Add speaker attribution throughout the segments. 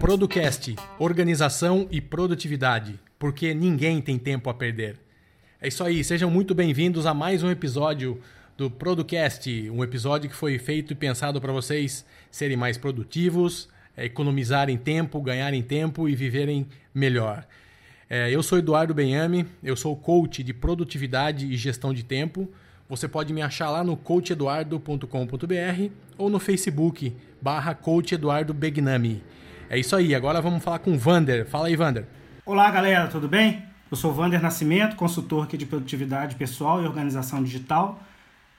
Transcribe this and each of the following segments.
Speaker 1: Producast, organização e produtividade, porque ninguém tem tempo a perder. É isso aí, sejam muito bem-vindos a mais um episódio do Producast, um episódio que foi feito e pensado para vocês serem mais produtivos, economizarem tempo, ganharem tempo e viverem melhor. É, eu sou Eduardo Benhame, eu sou coach de produtividade e gestão de tempo. Você pode me achar lá no coacheduardo.com.br ou no Facebook barra coacheduardobegnami. É isso aí, agora vamos falar com o Vander. Fala aí, Vander.
Speaker 2: Olá, galera, tudo bem? Eu sou Vander Nascimento, consultor aqui de produtividade pessoal e organização digital.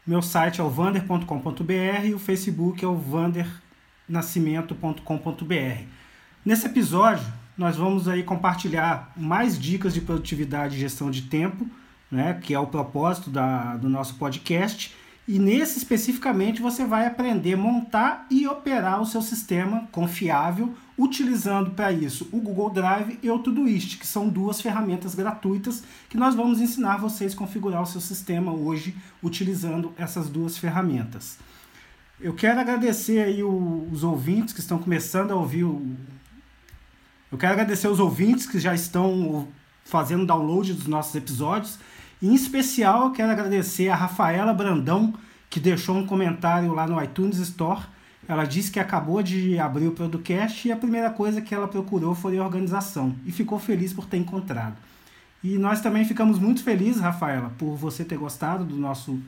Speaker 2: Meu site é o vander.com.br e o Facebook é o vandernascimento.com.br. Nesse episódio, nós vamos aí compartilhar mais dicas de produtividade e gestão de tempo, né, que é o propósito da, do nosso podcast e nesse especificamente você vai aprender a montar e operar o seu sistema confiável, utilizando para isso o Google Drive e o Todoist, que são duas ferramentas gratuitas que nós vamos ensinar vocês a configurar o seu sistema hoje utilizando essas duas ferramentas. Eu quero agradecer aí os ouvintes que estão começando a ouvir o... Eu quero agradecer os ouvintes que já estão fazendo download dos nossos episódios em especial, quero agradecer a Rafaela Brandão, que deixou um comentário lá no iTunes Store. Ela disse que acabou de abrir o podcast e a primeira coisa que ela procurou foi a organização e ficou feliz por ter encontrado. E nós também ficamos muito felizes, Rafaela, por você ter gostado do nosso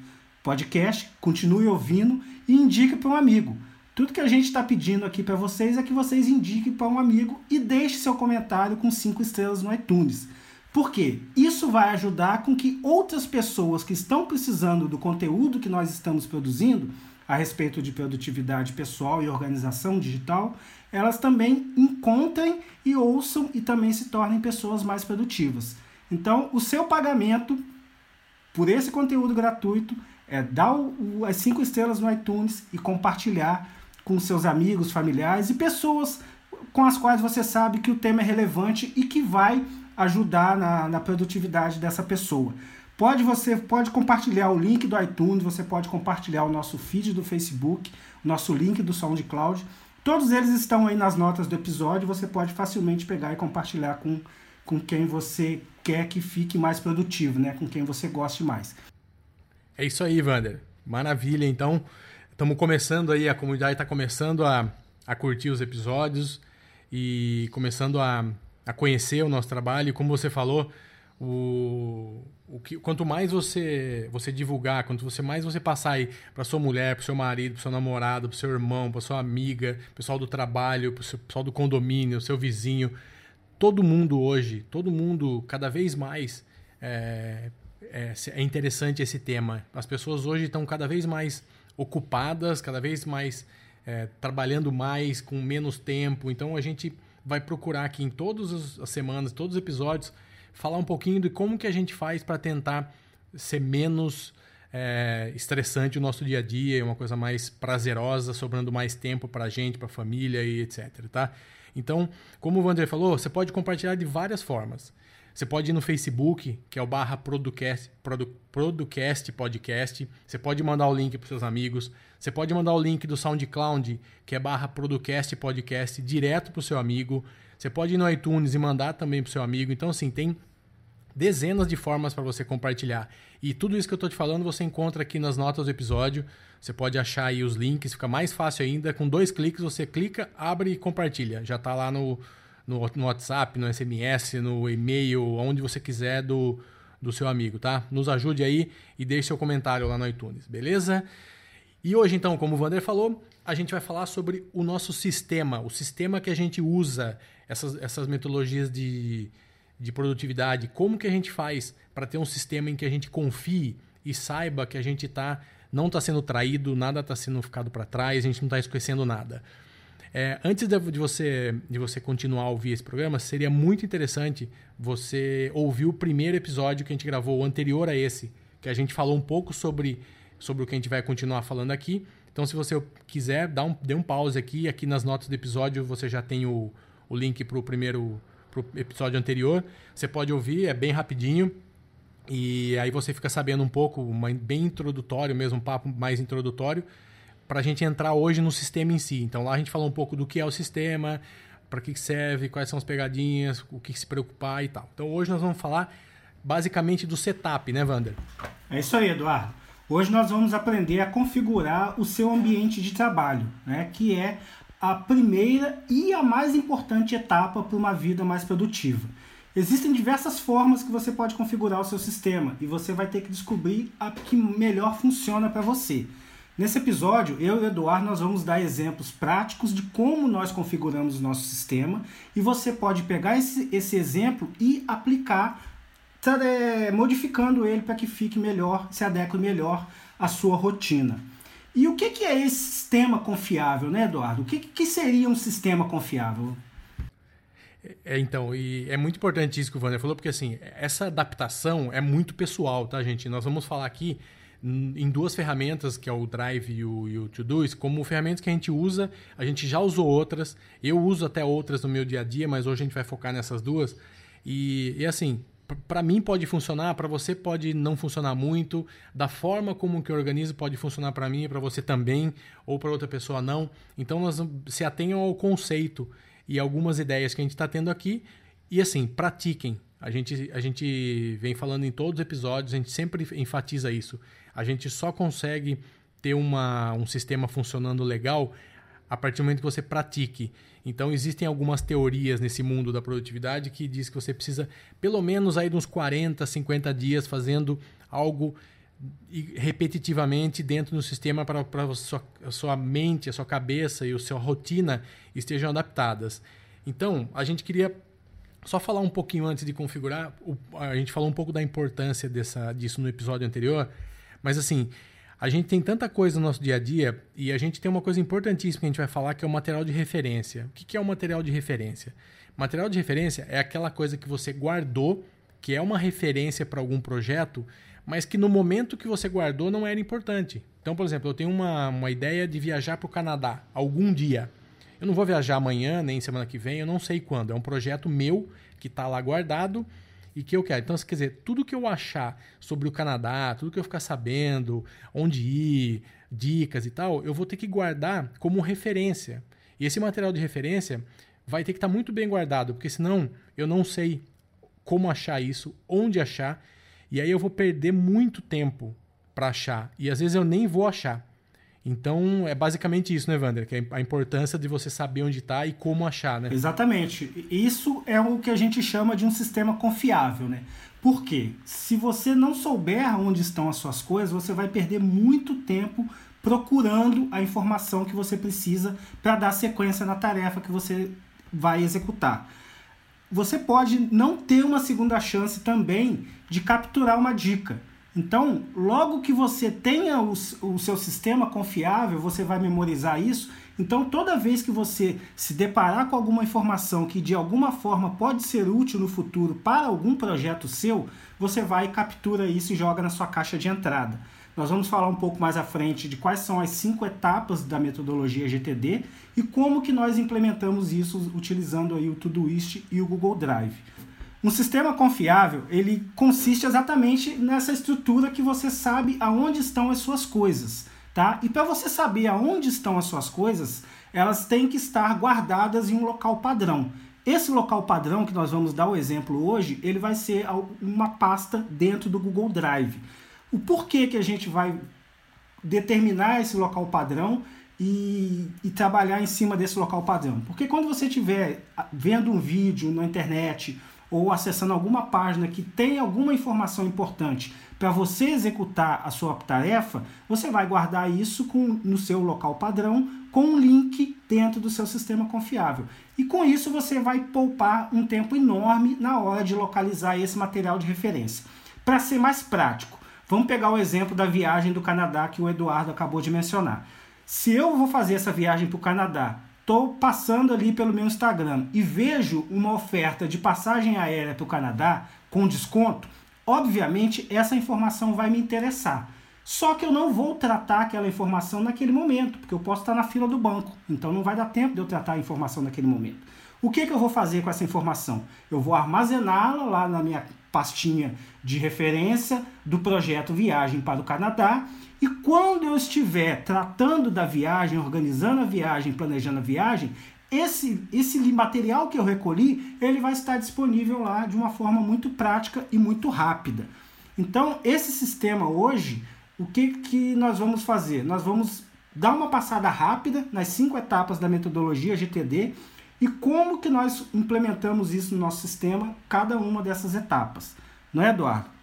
Speaker 2: podcast. Continue ouvindo e indique para um amigo. Tudo que a gente está pedindo aqui para vocês é que vocês indiquem para um amigo e deixe seu comentário com cinco estrelas no iTunes. Por quê? Isso vai ajudar com que outras pessoas que estão precisando do conteúdo que nós estamos produzindo a respeito de produtividade pessoal e organização digital, elas também encontrem e ouçam e também se tornem pessoas mais produtivas. Então, o seu pagamento por esse conteúdo gratuito é dar o, as cinco estrelas no iTunes e compartilhar com seus amigos, familiares e pessoas com as quais você sabe que o tema é relevante e que vai ajudar na, na produtividade dessa pessoa. Pode você pode compartilhar o link do iTunes, você pode compartilhar o nosso feed do Facebook, o nosso link do SoundCloud. Todos eles estão aí nas notas do episódio, você pode facilmente pegar e compartilhar com, com quem você quer que fique mais produtivo, né? Com quem você goste mais.
Speaker 1: É isso aí, Vander. Maravilha. Então, estamos começando aí, a comunidade está começando a, a curtir os episódios e começando a, a conhecer o nosso trabalho. E como você falou, o, o que, quanto mais você você divulgar, quanto você mais você passar aí para sua mulher, para seu marido, para seu namorado, para seu irmão, para sua amiga, pessoal do trabalho, pessoal do condomínio, seu vizinho, todo mundo hoje, todo mundo cada vez mais é, é, é interessante esse tema. As pessoas hoje estão cada vez mais ocupadas, cada vez mais é, trabalhando mais com menos tempo. Então a gente vai procurar aqui em todas as semanas, todos os episódios, falar um pouquinho de como que a gente faz para tentar ser menos é, estressante o nosso dia a dia, uma coisa mais prazerosa, sobrando mais tempo para a gente, para a família e etc. Tá? Então, como o Wander falou, você pode compartilhar de várias formas. Você pode ir no Facebook, que é o barra Producast, Producast Podcast. Você pode mandar o link para seus amigos. Você pode mandar o link do SoundCloud, que é barra Producast Podcast, direto para o seu amigo. Você pode ir no iTunes e mandar também para o seu amigo. Então, assim, tem dezenas de formas para você compartilhar. E tudo isso que eu estou te falando você encontra aqui nas notas do episódio. Você pode achar aí os links, fica mais fácil ainda. Com dois cliques você clica, abre e compartilha. Já está lá no, no, no WhatsApp, no SMS, no e-mail, onde você quiser do, do seu amigo, tá? Nos ajude aí e deixe seu comentário lá no iTunes, beleza? E hoje, então, como o Vander falou, a gente vai falar sobre o nosso sistema, o sistema que a gente usa, essas, essas metodologias de, de produtividade, como que a gente faz para ter um sistema em que a gente confie e saiba que a gente tá, não está sendo traído, nada está sendo ficado para trás, a gente não está esquecendo nada. É, antes de, de, você, de você continuar a ouvir esse programa, seria muito interessante você ouvir o primeiro episódio que a gente gravou, o anterior a esse, que a gente falou um pouco sobre, sobre o que a gente vai continuar falando aqui. Então, se você quiser, dá um, dê um pause aqui. Aqui nas notas do episódio você já tem o, o link para o primeiro pro episódio anterior. Você pode ouvir, é bem rapidinho. E aí você fica sabendo um pouco, uma, bem introdutório mesmo, um papo mais introdutório, para a gente entrar hoje no sistema em si. Então lá a gente fala um pouco do que é o sistema, para que serve, quais são as pegadinhas, o que se preocupar e tal. Então hoje nós vamos falar basicamente do setup, né, Wander?
Speaker 2: É isso aí, Eduardo. Hoje nós vamos aprender a configurar o seu ambiente de trabalho, né, que é a primeira e a mais importante etapa para uma vida mais produtiva. Existem diversas formas que você pode configurar o seu sistema e você vai ter que descobrir a que melhor funciona para você. Nesse episódio, eu e o Eduardo nós vamos dar exemplos práticos de como nós configuramos o nosso sistema e você pode pegar esse, esse exemplo e aplicar, é, modificando ele para que fique melhor, se adeque melhor à sua rotina. E o que, que é esse sistema confiável, né, Eduardo? O que, que seria um sistema confiável?
Speaker 1: É, então, e é muito importante isso que o Wander falou, porque assim, essa adaptação é muito pessoal, tá, gente? Nós vamos falar aqui em duas ferramentas, que é o Drive e o, e o Todoist, como ferramentas que a gente usa, a gente já usou outras, eu uso até outras no meu dia a dia, mas hoje a gente vai focar nessas duas. E, e assim, para mim pode funcionar, para você pode não funcionar muito, da forma como que eu organizo pode funcionar para mim para você também, ou para outra pessoa não. Então nós se atenham ao conceito e algumas ideias que a gente está tendo aqui. E assim, pratiquem. A gente, a gente vem falando em todos os episódios, a gente sempre enfatiza isso. A gente só consegue ter uma, um sistema funcionando legal a partir do momento que você pratique. Então existem algumas teorias nesse mundo da produtividade que diz que você precisa pelo menos aí de uns 40, 50 dias fazendo algo repetitivamente dentro do sistema para a sua, a sua mente, a sua cabeça e a sua rotina estejam adaptadas. Então, a gente queria só falar um pouquinho antes de configurar, a gente falou um pouco da importância dessa, disso no episódio anterior, mas assim, a gente tem tanta coisa no nosso dia a dia e a gente tem uma coisa importantíssima que a gente vai falar que é o material de referência. O que é o material de referência? Material de referência é aquela coisa que você guardou, que é uma referência para algum projeto, mas que no momento que você guardou não era importante. Então, por exemplo, eu tenho uma, uma ideia de viajar para o Canadá algum dia. Eu não vou viajar amanhã, nem semana que vem, eu não sei quando. É um projeto meu que está lá guardado e que eu quero. Então, quer dizer, tudo que eu achar sobre o Canadá, tudo que eu ficar sabendo, onde ir, dicas e tal, eu vou ter que guardar como referência. E esse material de referência vai ter que estar tá muito bem guardado, porque senão eu não sei como achar isso, onde achar e aí eu vou perder muito tempo para achar. E às vezes eu nem vou achar. Então é basicamente isso, né, Wander? Que é a importância de você saber onde está e como achar, né?
Speaker 2: Exatamente. Isso é o que a gente chama de um sistema confiável, né? Por quê? Se você não souber onde estão as suas coisas, você vai perder muito tempo procurando a informação que você precisa para dar sequência na tarefa que você vai executar você pode não ter uma segunda chance também de capturar uma dica. Então, logo que você tenha o, o, seu sistema confiável, você vai memorizar isso. Então, toda vez que você se deparar com alguma informação que de alguma forma pode ser útil no futuro para algum projeto seu, você vai captura isso e joga na sua caixa de entrada. Nós vamos falar um pouco mais à frente de quais são as cinco etapas da metodologia GTD e como que nós implementamos isso utilizando aí o Todoist e o Google Drive. Um sistema confiável, ele consiste exatamente nessa estrutura que você sabe aonde estão as suas coisas, tá? E para você saber aonde estão as suas coisas, elas têm que estar guardadas em um local padrão. Esse local padrão que nós vamos dar o exemplo hoje, ele vai ser uma pasta dentro do Google Drive. O porquê que a gente vai determinar esse local padrão e, e, trabalhar em cima desse local padrão. Porque quando você estiver vendo um vídeo na internet ou acessando alguma página que tem alguma informação importante para você executar a sua tarefa, você vai guardar isso com, no seu local padrão com um link dentro do seu sistema confiável. E com isso você vai poupar um tempo enorme na hora de localizar esse material de referência. Para ser mais prático, vamos pegar o exemplo da viagem do Canadá que o Eduardo acabou de mencionar. Se eu vou fazer essa viagem para o Canadá, estou passando ali pelo meu Instagram e vejo uma oferta de passagem aérea para o Canadá com desconto, obviamente essa informação vai me interessar. Só que eu não vou tratar aquela informação naquele momento, porque eu posso estar na fila do banco. Então não vai dar tempo de eu tratar a informação naquele momento. O que, que eu vou fazer com essa informação? Eu vou armazená-la lá na minha pastinha de referência do projeto Viagem para o Canadá. E quando eu estiver tratando da viagem, organizando a viagem, planejando a viagem, esse, esse material que eu recolhi, ele vai estar disponível lá de uma forma muito prática e muito rápida. Então, esse sistema hoje, o que, que nós vamos fazer? Nós vamos dar uma passada rápida nas cinco etapas da metodologia GTD e como que nós implementamos isso no nosso sistema, cada uma dessas etapas. Não é, Eduardo?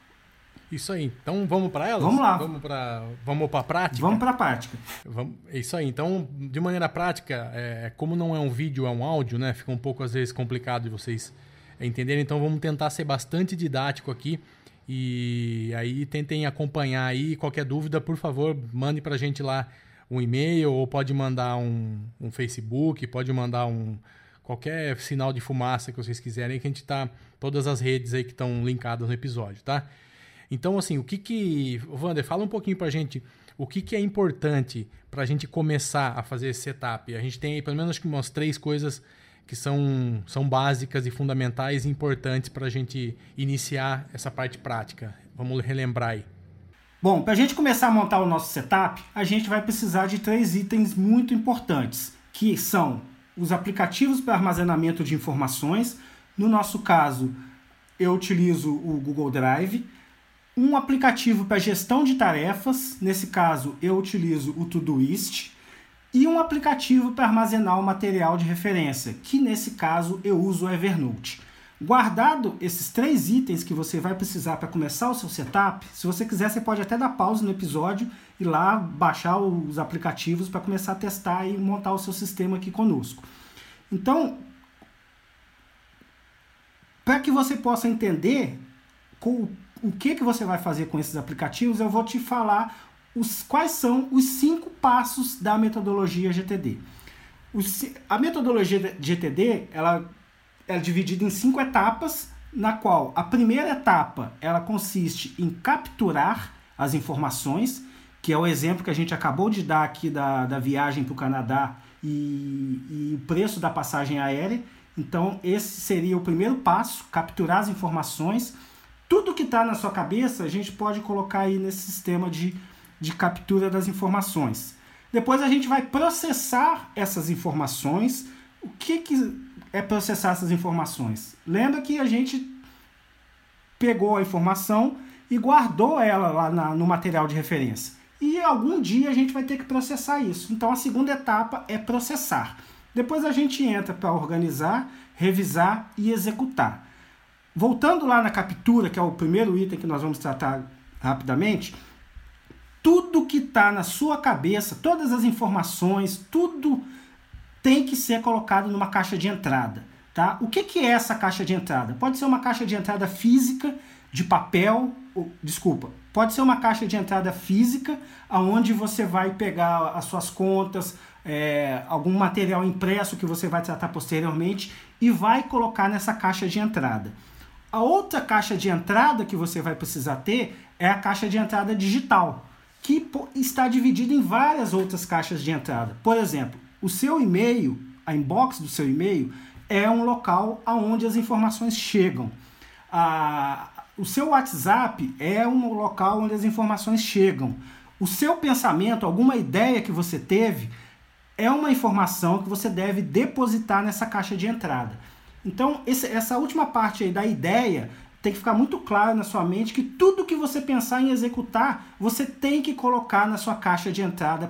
Speaker 1: Isso aí. Então vamos para elas?
Speaker 2: Vamos lá.
Speaker 1: Vamos para vamos a prática?
Speaker 2: Vamos para a prática.
Speaker 1: Vamos... É isso aí. Então, de maneira prática, é... como não é um vídeo, é um áudio, né? Fica um pouco às vezes complicado de vocês entenderem. Então vamos tentar ser bastante didático aqui. E aí tentem acompanhar aí. Qualquer dúvida, por favor, mande para a gente lá um e-mail ou pode mandar um, um Facebook, pode mandar um qualquer sinal de fumaça que vocês quiserem, que a gente tá todas as redes aí que estão linkadas no episódio, tá? Então, assim, o que que... Wander, fala um pouquinho pra gente o que, que é importante para a gente começar a fazer esse setup. A gente tem aí pelo menos umas três coisas que são, são básicas e fundamentais e importantes para a gente iniciar essa parte prática. Vamos relembrar aí.
Speaker 2: Bom, para a gente começar a montar o nosso setup, a gente vai precisar de três itens muito importantes, que são os aplicativos para armazenamento de informações. No nosso caso, eu utilizo o Google Drive um aplicativo para gestão de tarefas, nesse caso eu utilizo o Todoist, e um aplicativo para armazenar o material de referência, que nesse caso eu uso o Evernote. Guardado esses três itens que você vai precisar para começar o seu setup, se você quiser você pode até dar pausa no episódio e lá baixar os aplicativos para começar a testar e montar o seu sistema aqui conosco. Então, para que você possa entender com o que, que você vai fazer com esses aplicativos, eu vou te falar os, quais são os cinco passos da metodologia GTD. a metodologia GTD ela é dividida em cinco etapas, na qual a primeira etapa ela consiste em capturar as informações, que é o exemplo que a gente acabou de dar aqui da, da viagem para o Canadá e, e o preço da passagem aérea. Então, esse seria o primeiro passo: capturar as informações tudo que está na sua cabeça a gente pode colocar aí nesse sistema de, de captura das informações. Depois a gente vai processar essas informações. O que, que é processar essas informações? Lembra que a gente pegou a informação e guardou ela lá na, no material de referência. E algum dia a gente vai ter que processar isso. Então a segunda etapa é processar. Depois a gente entra para organizar, revisar e executar. Voltando lá na captura, que é o primeiro item que nós vamos tratar rapidamente, tudo que está na sua cabeça, todas as informações, tudo tem que ser colocado numa caixa de entrada. Tá? O que, que é essa caixa de entrada? Pode ser uma caixa de entrada física, de papel, ou, desculpa, pode ser uma caixa de entrada física, aonde você vai pegar as suas contas, é, algum material impresso que você vai tratar posteriormente e vai colocar nessa caixa de entrada. A outra caixa de entrada que você vai precisar ter é a caixa de entrada digital, que está dividida em várias outras caixas de entrada. Por exemplo, o seu e-mail, a inbox do seu e-mail, é um local aonde as informações chegam. A, o seu WhatsApp é um local onde as informações chegam. O seu pensamento, alguma ideia que você teve, é uma informação que você deve depositar nessa caixa de entrada. Então, esse, essa última parte aí da ideia tem que ficar muito claro na sua mente que tudo que você pensar em executar, você tem que colocar na sua caixa de entrada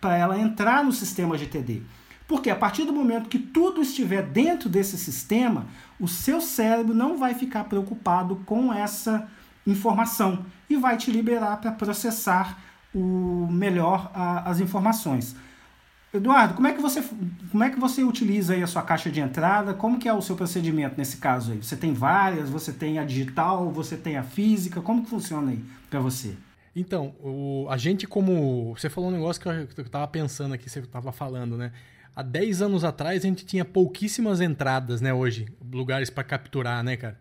Speaker 2: para ela entrar no sistema GTD. Porque a partir do momento que tudo estiver dentro desse sistema, o seu cérebro não vai ficar preocupado com essa informação e vai te liberar para processar o melhor a, as informações. Eduardo, como é que você, como é que você utiliza aí a sua caixa de entrada? Como que é o seu procedimento nesse caso aí? Você tem várias, você tem a digital, você tem a física, como que funciona aí para você?
Speaker 1: Então, o, a gente como... Você falou um negócio que eu, que eu tava pensando aqui, você estava falando, né? Há 10 anos atrás a gente tinha pouquíssimas entradas, né, hoje, lugares para capturar, né, cara?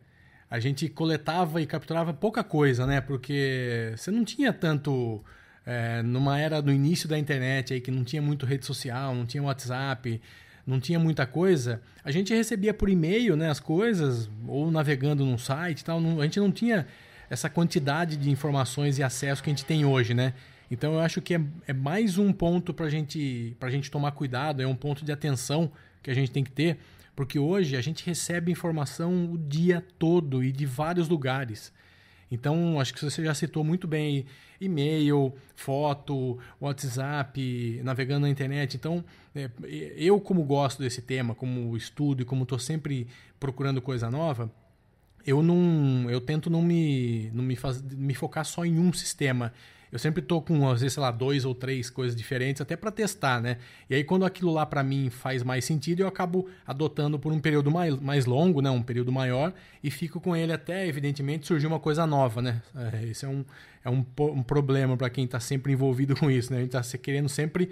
Speaker 1: A gente coletava e capturava pouca coisa, né? Porque você não tinha tanto é, numa era do início da internet, aí que não tinha muito rede social, não tinha WhatsApp, não tinha muita coisa, a gente recebia por e-mail né, as coisas, ou navegando num site e tal. Não, a gente não tinha essa quantidade de informações e acesso que a gente tem hoje, né? Então eu acho que é, é mais um ponto para gente, a gente tomar cuidado, é um ponto de atenção que a gente tem que ter, porque hoje a gente recebe informação o dia todo e de vários lugares. Então, acho que você já citou muito bem e-mail, foto, WhatsApp, navegando na internet. Então, é, eu como gosto desse tema, como estudo e como estou sempre procurando coisa nova, eu não, eu tento não me, não me, faz, me focar só em um sistema. Eu sempre tô com, às vezes, sei lá, dois ou três coisas diferentes, até para testar, né? E aí, quando aquilo lá para mim faz mais sentido, eu acabo adotando por um período mais, mais longo, né? Um período maior, e fico com ele até, evidentemente, surgir uma coisa nova, né? É, esse é um, é um, um problema para quem está sempre envolvido com isso, né? A gente está querendo sempre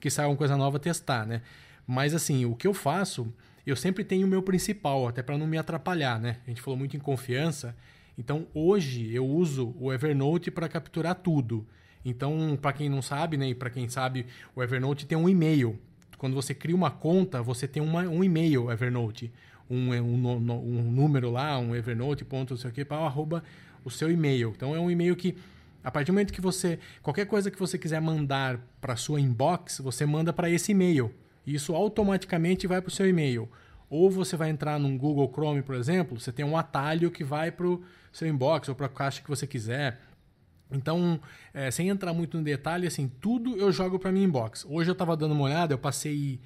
Speaker 1: que saia uma coisa nova testar, né? Mas, assim, o que eu faço, eu sempre tenho o meu principal, até para não me atrapalhar, né? A gente falou muito em confiança. Então, hoje eu uso o Evernote para capturar tudo. Então, para quem não sabe, né, e para quem sabe, o Evernote tem um e-mail. Quando você cria uma conta, você tem uma, um e-mail Evernote, um, um, um, número lá, um Evernote, ponto, não sei o que, para arroba o seu e-mail. Então, é um e-mail que, a partir do momento que você, qualquer coisa que você quiser mandar para sua inbox, você manda para esse e-mail. E isso automaticamente vai para o seu e-mail. Ou você vai entrar num Google Chrome, por exemplo, você tem um atalho que vai para o seu inbox ou para a caixa que você quiser. Então, é, sem entrar muito no detalhe, assim, tudo eu jogo para minha inbox. Hoje eu estava dando uma olhada, eu passei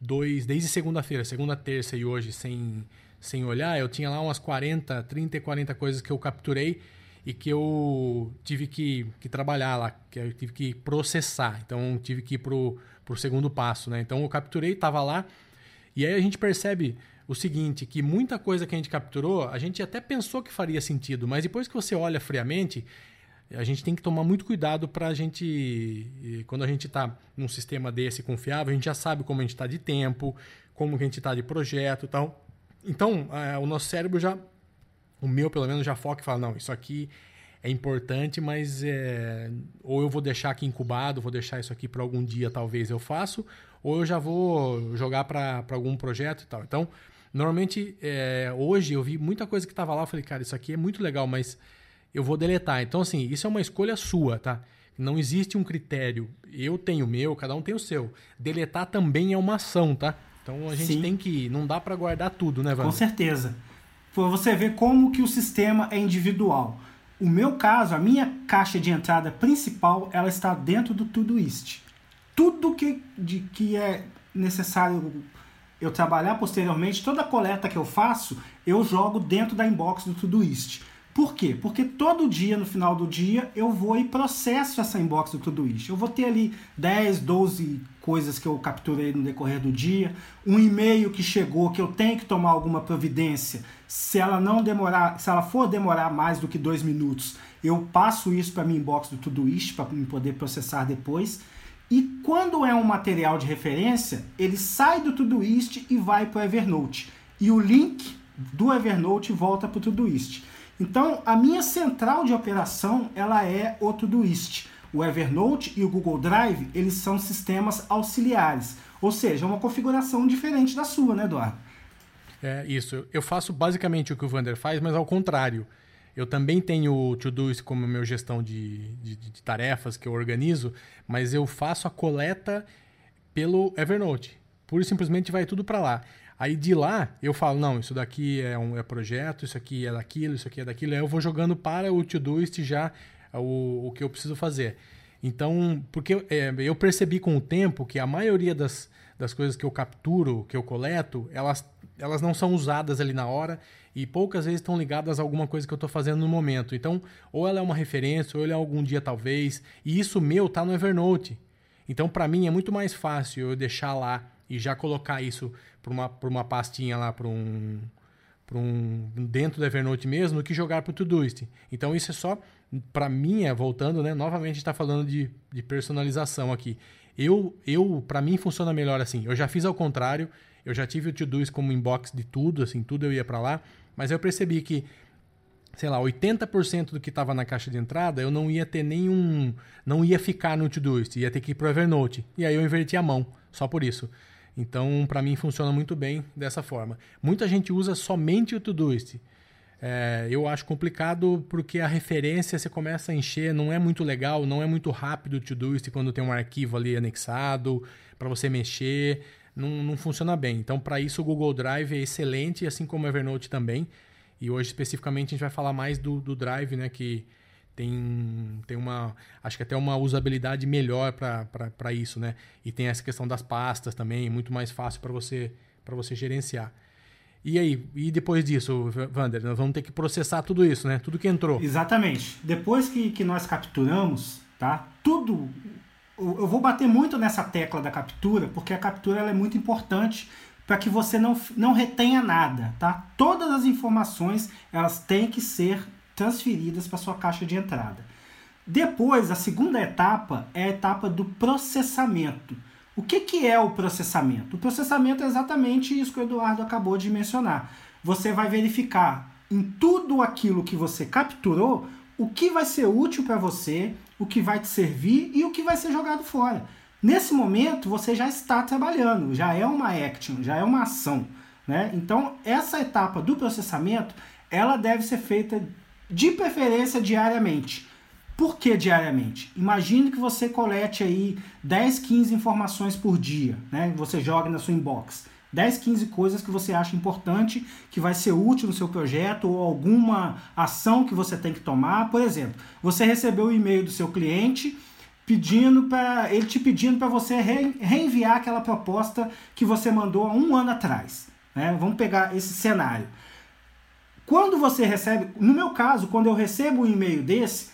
Speaker 1: dois, desde segunda-feira, segunda, terça e hoje, sem, sem olhar, eu tinha lá umas 40, 30 e 40 coisas que eu capturei e que eu tive que, que trabalhar lá, que eu tive que processar. Então, tive que ir para o segundo passo, né? Então, eu capturei, estava lá, e aí a gente percebe o seguinte, que muita coisa que a gente capturou, a gente até pensou que faria sentido, mas depois que você olha friamente, a gente tem que tomar muito cuidado para a gente, quando a gente está num sistema desse confiável, a gente já sabe como a gente está de tempo, como a gente está de projeto tal. Então, é, o nosso cérebro já, o meu pelo menos, já foca e fala, não, isso aqui é importante, mas é, ou eu vou deixar aqui incubado, vou deixar isso aqui para algum dia talvez eu faço, ou eu já vou jogar para algum projeto e tal. Então, Normalmente, é, hoje eu vi muita coisa que estava lá, eu falei, cara, isso aqui é muito legal, mas eu vou deletar. Então, assim, isso é uma escolha sua, tá? Não existe um critério. Eu tenho o meu, cada um tem o seu. Deletar também é uma ação, tá? Então a gente Sim. tem que. Não dá para guardar tudo, né, Wander?
Speaker 2: Com certeza. Você vê como que o sistema é individual. O meu caso, a minha caixa de entrada principal, ela está dentro do Todoist. Tudo que, de, que é necessário eu trabalhar posteriormente, toda a coleta que eu faço, eu jogo dentro da inbox do Todoist. Por quê? Porque todo dia, no final do dia, eu vou e processo essa inbox do Todoist. Eu vou ter ali 10, 12 coisas que eu capturei no decorrer do dia, um e-mail que chegou que eu tenho que tomar alguma providência. Se ela não demorar, se ela for demorar mais do que dois minutos, eu passo isso para minha inbox do Todoist para poder processar depois. E quando é um material de referência, ele sai do Todoist e vai para o Evernote. E o link do Evernote volta para o Todoist. Então, a minha central de operação ela é o Todoist. O Evernote e o Google Drive, eles são sistemas auxiliares. Ou seja, uma configuração diferente da sua, né, Eduardo?
Speaker 1: É isso. Eu faço basicamente o que o Vander faz, mas ao contrário. Eu também tenho o Todoist como meu gestão de, de, de, tarefas que eu organizo, mas eu faço a coleta pelo Evernote. Pura e simplesmente vai tudo para lá. Aí de lá eu falo, não, isso daqui é um é projeto, isso aqui é daquilo, isso aqui é daquilo. Aí eu vou jogando para o Todoist já o, o que eu preciso fazer. Então, porque é, eu percebi com o tempo que a maioria das, das coisas que eu capturo, que eu coleto, elas, elas não são usadas ali na hora e poucas vezes estão ligadas a alguma coisa que eu estou fazendo no momento. Então, ou ela é uma referência, ou ela é algum dia talvez, e isso meu tá no Evernote. Então, para mim é muito mais fácil eu deixar lá e já colocar isso para uma, uma pastinha lá, para um, um dentro do Evernote mesmo, do que jogar para o Todoist. Então, isso é só para mim, é, voltando, né? Novamente está falando de, de personalização aqui. Eu, eu para mim funciona melhor assim. Eu já fiz ao contrário. Eu já tive o Todoist como inbox de tudo, assim, tudo eu ia para lá. Mas eu percebi que sei lá, 80% do que estava na caixa de entrada, eu não ia ter nenhum. Não ia ficar no Todoist, ia ter que ir para o Evernote. E aí eu inverti a mão, só por isso. Então, para mim, funciona muito bem dessa forma. Muita gente usa somente o Todoist. É, eu acho complicado porque a referência você começa a encher, não é muito legal, não é muito rápido o Todoist quando tem um arquivo ali anexado para você mexer, não, não funciona bem. Então, para isso, o Google Drive é excelente, assim como o Evernote também. E hoje, especificamente, a gente vai falar mais do, do Drive, né? Que tem, tem uma. Acho que até uma usabilidade melhor para isso, né? E tem essa questão das pastas também, muito mais fácil para você, você gerenciar. E aí, e depois disso, Vander, nós vamos ter que processar tudo isso, né? Tudo que entrou.
Speaker 2: Exatamente. Depois que, que nós capturamos, tá? Tudo. Eu vou bater muito nessa tecla da captura, porque a captura ela é muito importante para que você não, não retenha nada, tá? Todas as informações elas têm que ser transferidas para sua caixa de entrada. Depois, a segunda etapa é a etapa do processamento. O que, que é o processamento? O processamento é exatamente isso que o Eduardo acabou de mencionar. Você vai verificar em tudo aquilo que você capturou o que vai ser útil para você, o que vai te servir e o que vai ser jogado fora. Nesse momento, você já está trabalhando, já é uma action, já é uma ação. Né? Então, essa etapa do processamento, ela deve ser feita de preferência diariamente. Por que diariamente? Imagine que você colete aí 10, 15 informações por dia, né? Você joga na sua inbox. 10, 15 coisas que você acha importante, que vai ser útil no seu projeto ou alguma ação que você tem que tomar. Por exemplo, você recebeu o e-mail do seu cliente pedindo para ele te pedindo para você re, reenviar aquela proposta que você mandou há um ano atrás. Né? Vamos pegar esse cenário. Quando você recebe, no meu caso, quando eu recebo um e-mail desse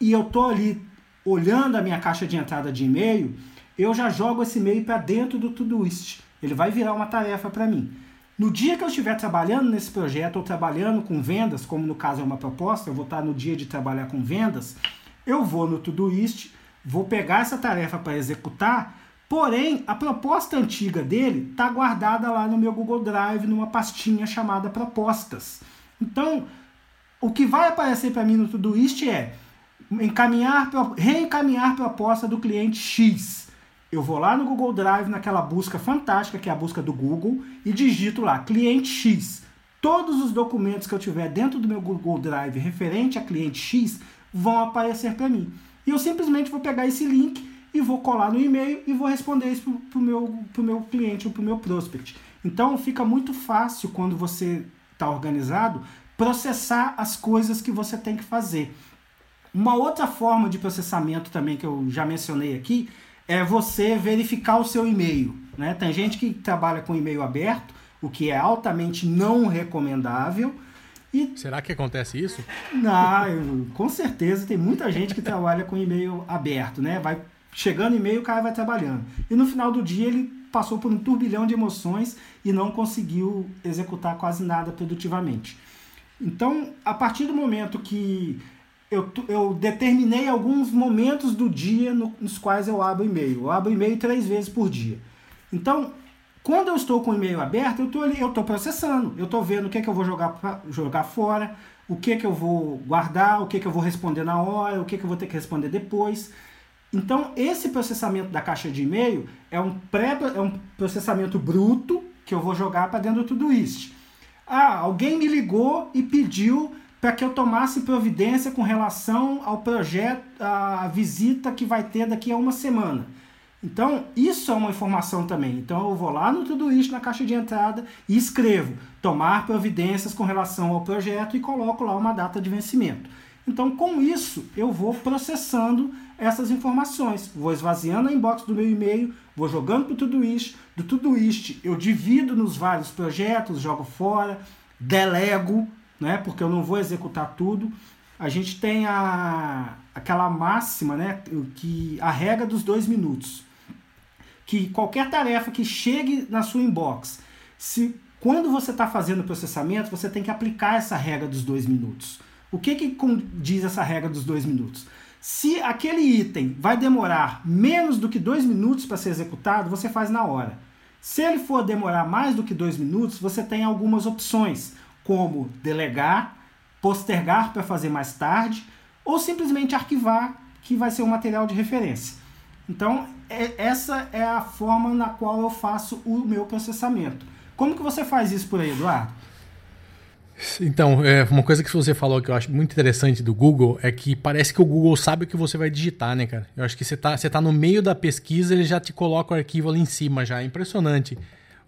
Speaker 2: e eu tô ali olhando a minha caixa de entrada de e-mail, eu já jogo esse e-mail para dentro do Todoist. Ele vai virar uma tarefa para mim. No dia que eu estiver trabalhando nesse projeto ou trabalhando com vendas, como no caso é uma proposta, eu vou estar no dia de trabalhar com vendas, eu vou no Todoist, vou pegar essa tarefa para executar, porém a proposta antiga dele está guardada lá no meu Google Drive numa pastinha chamada propostas. Então, o que vai aparecer para mim no Todoist é encaminhar, reencaminhar proposta do cliente X. Eu vou lá no Google Drive, naquela busca fantástica que é a busca do Google, e digito lá cliente X. Todos os documentos que eu tiver dentro do meu Google Drive referente a cliente X vão aparecer para mim. E eu simplesmente vou pegar esse link e vou colar no e-mail e vou responder isso para o meu, pro meu cliente ou para o meu prospect. Então fica muito fácil quando você está organizado processar as coisas que você tem que fazer. Uma outra forma de processamento também que eu já mencionei aqui é você verificar o seu e-mail. Né? Tem gente que trabalha com e-mail aberto, o que é altamente não recomendável.
Speaker 1: E... Será que acontece isso?
Speaker 2: Não, com certeza tem muita gente que trabalha com e-mail aberto, né? Vai chegando e-mail, o cara vai trabalhando. E no final do dia ele passou por um turbilhão de emoções e não conseguiu executar quase nada produtivamente. Então, a partir do momento que eu, eu determinei alguns momentos do dia nos quais eu abro e-mail. Eu abro e-mail três vezes por dia. Então, quando eu estou com o e-mail aberto, eu estou eu estou processando, eu estou vendo o que é que eu vou jogar pra, jogar fora, o que é que eu vou guardar, o que é que eu vou responder na hora, o que é que eu vou ter que responder depois. Então, esse processamento da caixa de e-mail é um, pré, é um processamento bruto que eu vou jogar para dentro do Todoist. Ah, alguém me ligou e pediu para que eu tomasse providência com relação ao projeto, a visita que vai ter daqui a uma semana. Então, isso é uma informação também. Então, eu vou lá no tudo isso na caixa de entrada e escrevo tomar providências com relação ao projeto e coloco lá uma data de vencimento. Então, com isso, eu vou processando essas informações. Vou esvaziando a inbox do meu e-mail, vou jogando para o Todoist. Do Todoist, eu divido nos vários projetos, jogo fora, delego, né, porque eu não vou executar tudo. A gente tem a, aquela máxima, né, que a regra dos dois minutos que qualquer tarefa que chegue na sua inbox, se quando você está fazendo o processamento, você tem que aplicar essa regra dos dois minutos. O que, que diz essa regra dos dois minutos? Se aquele item vai demorar menos do que dois minutos para ser executado, você faz na hora. Se ele for demorar mais do que dois minutos, você tem algumas opções, como delegar, postergar para fazer mais tarde, ou simplesmente arquivar, que vai ser um material de referência. Então, é, essa é a forma na qual eu faço o meu processamento. Como que você faz isso por aí, Eduardo?
Speaker 1: Então, é, uma coisa que você falou que eu acho muito interessante do Google é que parece que o Google sabe o que você vai digitar, né, cara? Eu acho que você tá, você tá no meio da pesquisa, ele já te coloca o arquivo ali em cima já. É impressionante.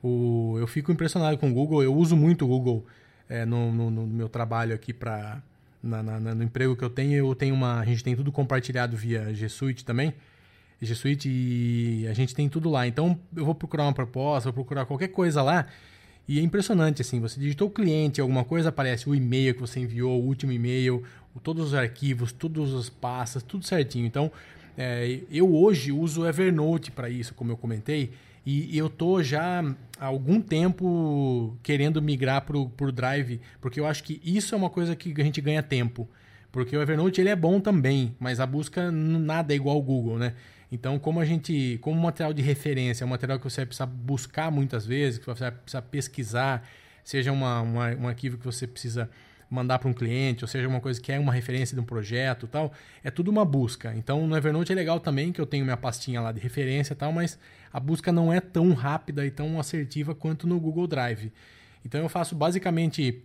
Speaker 1: O, eu fico impressionado com o Google, eu uso muito o Google é, no, no, no, meu trabalho aqui para no emprego que eu tenho, eu tenho uma, a gente tem tudo compartilhado via G Suite também. G Suite e a gente tem tudo lá. Então eu vou procurar uma proposta, vou procurar qualquer coisa lá. E é impressionante assim, você digitou o cliente, alguma coisa aparece o e-mail que você enviou, o último e-mail, todos os arquivos, todos os pastas, tudo certinho. Então, é, eu hoje uso Evernote para isso, como eu comentei, e eu tô já há algum tempo querendo migrar para o Drive, porque eu acho que isso é uma coisa que a gente ganha tempo. Porque o Evernote ele é bom também, mas a busca nada é igual ao Google, né? Então, como a gente, como material de referência, é um material que você vai precisar buscar muitas vezes, que você vai precisar pesquisar, seja uma, uma, um arquivo que você precisa mandar para um cliente, ou seja, uma coisa que é uma referência de um projeto tal, é tudo uma busca. Então no Evernote é legal também que eu tenho minha pastinha lá de referência tal, mas a busca não é tão rápida e tão assertiva quanto no Google Drive. Então eu faço basicamente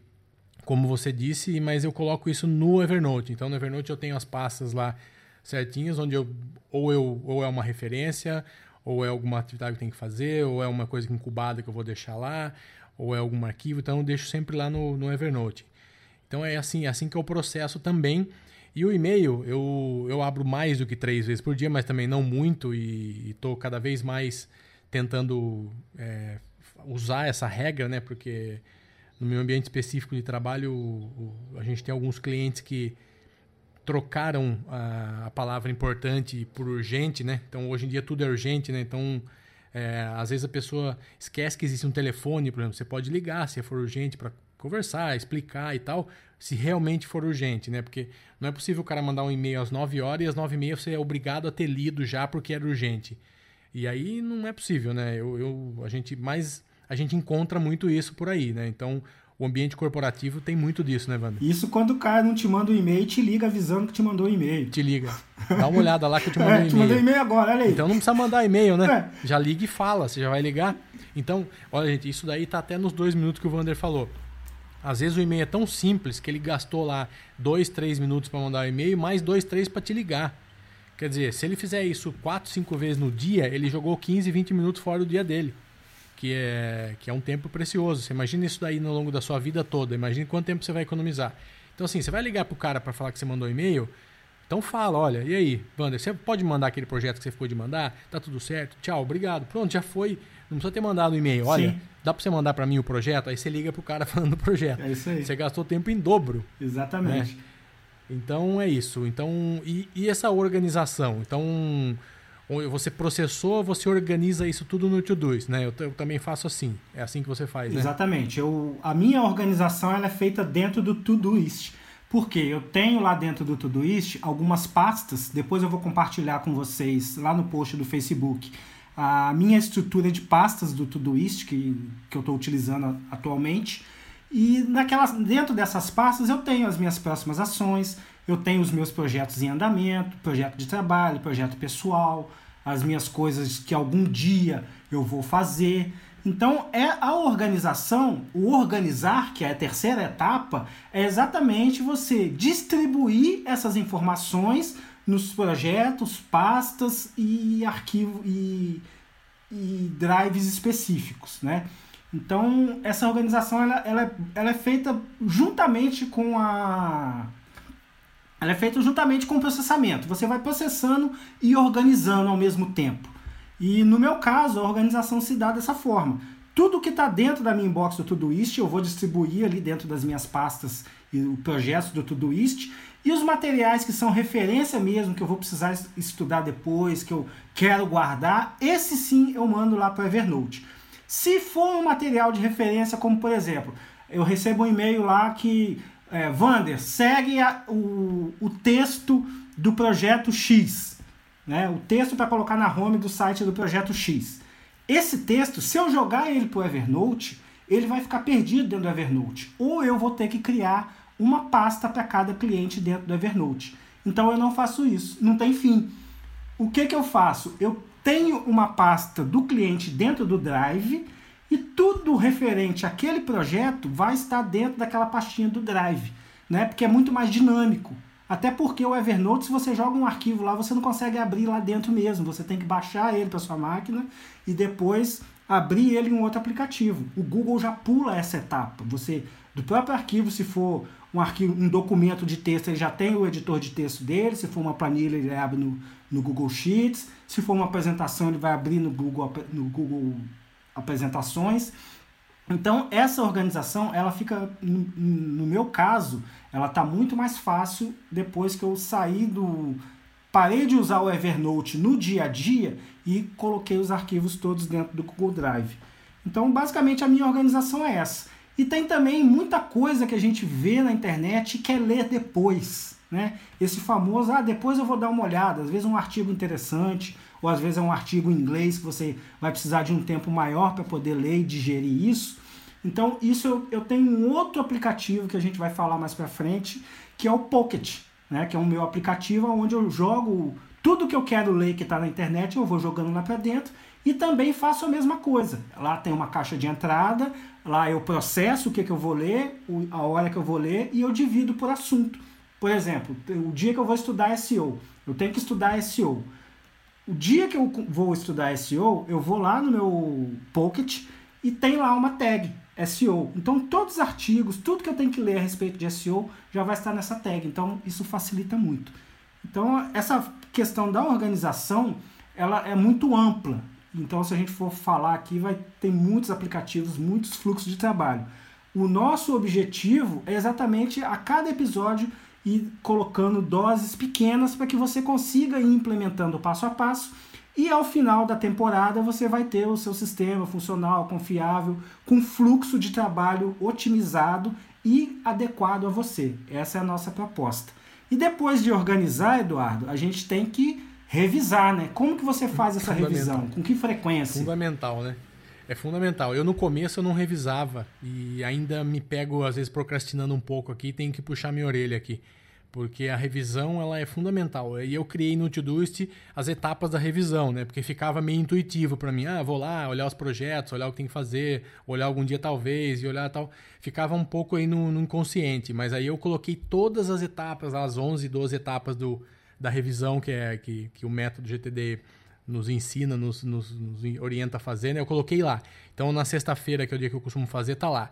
Speaker 1: como você disse, mas eu coloco isso no Evernote. Então no Evernote eu tenho as pastas lá certinhas onde eu ou eu ou é uma referência, ou é alguma atividade que tem que fazer, ou é uma coisa incubada que eu vou deixar lá, ou é algum arquivo, então eu deixo sempre lá no, no Evernote. Então é assim, é assim que o processo também. E o e-mail, eu, eu abro mais do que três vezes por dia, mas também não muito, e estou cada vez mais tentando é, usar essa regra, né? Porque no meu ambiente específico de trabalho, o, o, a gente tem alguns clientes que trocaram a, a, palavra importante por urgente, né? Então hoje em dia tudo é urgente, né? Então é, às vezes a pessoa esquece que existe um telefone, por exemplo, você pode ligar se for urgente para conversar, explicar e tal, se realmente for urgente, né? Porque não é possível o cara mandar um e-mail às 9 horas e às 9 e meia você é obrigado a ter lido já porque era urgente. E aí não é possível, né? Eu, eu, a gente mais a gente encontra muito isso por aí, né? Então o ambiente corporativo tem muito disso, né, Wander?
Speaker 2: Isso quando o cara não te manda um e-mail e te liga avisando que te mandou um e-mail.
Speaker 1: Te liga. Dá uma olhada lá que eu te mandei é, um e-mail.
Speaker 2: Te mandei e-mail agora, olha aí.
Speaker 1: Então não precisa mandar e-mail, né? É. Já liga e fala, você já vai ligar. Então, olha, gente, isso daí tá até nos dois minutos que o Wander falou. Às vezes o e-mail é tão simples que ele gastou lá dois, três minutos para mandar o e-mail, mais dois, três para te ligar. Quer dizer, se ele fizer isso quatro, cinco vezes no dia, ele jogou 15, 20 minutos fora do dia dele. Que é, que é um tempo precioso. Você imagina isso daí no longo da sua vida toda. Imagine quanto tempo você vai economizar. Então, assim, você vai ligar pro cara para falar que você mandou e-mail, então fala, olha, e aí, Wander, você pode mandar aquele projeto que você ficou de mandar? Tá tudo certo? Tchau, obrigado. Pronto, já foi. Não precisa ter mandado um e-mail. Olha, Sim. dá para você mandar para mim o projeto? Aí você liga pro cara falando do projeto.
Speaker 2: É isso aí.
Speaker 1: Você gastou tempo em dobro.
Speaker 2: Exatamente. Né?
Speaker 1: Então é isso. Então e, e, essa organização? Então você processou, você organiza isso tudo no Todoist, né? Eu, eu, também faço assim. É assim que você faz, né?
Speaker 2: Exatamente. Eu, a minha organização ela é feita dentro do Todoist. Porque eu tenho lá dentro do Todoist algumas pastas, depois eu vou compartilhar com vocês lá no post do Facebook a minha estrutura de pastas do Todoist que, que eu estou utilizando atualmente. E naquelas, dentro dessas pastas eu tenho as minhas próximas ações, eu tenho os meus projetos em andamento, projeto de trabalho, projeto pessoal, as minhas coisas que algum dia eu vou fazer. Então, é a organização, o organizar, que é a terceira etapa, é exatamente você distribuir essas informações nos projetos, pastas e arquivos e, e drives específicos, né? Então, essa organização ela, ela, ela é feita juntamente com a ela é feita juntamente com o processamento. Você vai processando e organizando ao mesmo tempo. E no meu caso, a organização se dá dessa forma. Tudo que está dentro da minha inbox do Todoist, eu vou distribuir ali dentro das minhas pastas e o projeto do Todoist. E os materiais que são referência mesmo, que eu vou precisar estudar depois, que eu quero guardar, esse sim eu mando lá para Evernote. Se for um material de referência, como por exemplo, eu recebo um e-mail lá que, é, Vander, segue a, o, o texto do projeto X, né? o texto para colocar na home do site do projeto X. Esse texto, se eu jogar ele para o Evernote, ele vai ficar perdido dentro do Evernote. Ou eu vou ter que criar uma pasta para cada cliente dentro do Evernote. Então eu não faço isso, não tem fim. O que, que eu faço? Eu tenho uma pasta do cliente dentro do Drive e tudo referente àquele projeto vai estar dentro daquela pastinha do Drive, né? Porque é muito mais dinâmico. Até porque o Evernote, se você joga um arquivo lá, você não consegue abrir lá dentro mesmo. Você tem que baixar ele para sua máquina e depois abrir ele em um outro aplicativo. O Google já pula essa etapa. Você do próprio arquivo, se for um arquivo, um documento de texto, ele já tem o editor de texto dele. Se for uma planilha, ele abre no, no Google Sheets. Se for uma apresentação, ele vai abrir no Google, no Google Apresentações. Então, essa organização, ela fica, no, no meu caso, ela está muito mais fácil depois que eu saí do. Parei de usar o Evernote no dia a dia e coloquei os arquivos todos dentro do Google Drive. Então, basicamente, a minha organização é essa. E tem também muita coisa que a gente vê na internet e quer ler depois. Né? Esse famoso, ah, depois eu vou dar uma olhada, às vezes um artigo interessante, ou às vezes é um artigo em inglês que você vai precisar de um tempo maior para poder ler e digerir isso. Então, isso eu, eu tenho um outro aplicativo que a gente vai falar mais para frente, que é o Pocket, né? que é o meu aplicativo onde eu jogo tudo que eu quero ler que está na internet, eu vou jogando lá para dentro e também faço a mesma coisa. Lá tem uma caixa de entrada, lá eu processo o que, que eu vou ler, a hora que eu vou ler e eu divido por assunto. Por exemplo, o dia que eu vou estudar SEO, eu tenho que estudar SEO. O dia que eu vou estudar SEO, eu vou lá no meu Pocket e tem lá uma tag SEO. Então todos os artigos, tudo que eu tenho que ler a respeito de SEO já vai estar nessa tag. Então isso facilita muito. Então essa questão da organização, ela é muito ampla. Então, se a gente for falar aqui, vai ter muitos aplicativos, muitos fluxos de trabalho. O nosso objetivo é exatamente a cada episódio ir colocando doses pequenas para que você consiga ir implementando passo a passo e ao final da temporada você vai ter o seu sistema funcional, confiável, com fluxo de trabalho otimizado e adequado a você. Essa é a nossa proposta. E depois de organizar, Eduardo, a gente tem que revisar, né? Como que você faz essa revisão? Com que frequência?
Speaker 1: Fundamental, né? É fundamental. Eu no começo eu não revisava e ainda me pego às vezes procrastinando um pouco aqui, tenho que puxar minha orelha aqui, porque a revisão ela é fundamental. E eu criei no Todoist as etapas da revisão, né? Porque ficava meio intuitivo para mim. Ah, vou lá olhar os projetos, olhar o que tem que fazer, olhar algum dia talvez e olhar tal. Ficava um pouco aí no, no inconsciente, mas aí eu coloquei todas as etapas, as 11, 12 etapas do da revisão que, é, que, que o método GTD nos ensina, nos, nos, nos orienta a fazer, né? Eu coloquei lá. Então, na sexta-feira, que é o dia que eu costumo fazer, tá lá.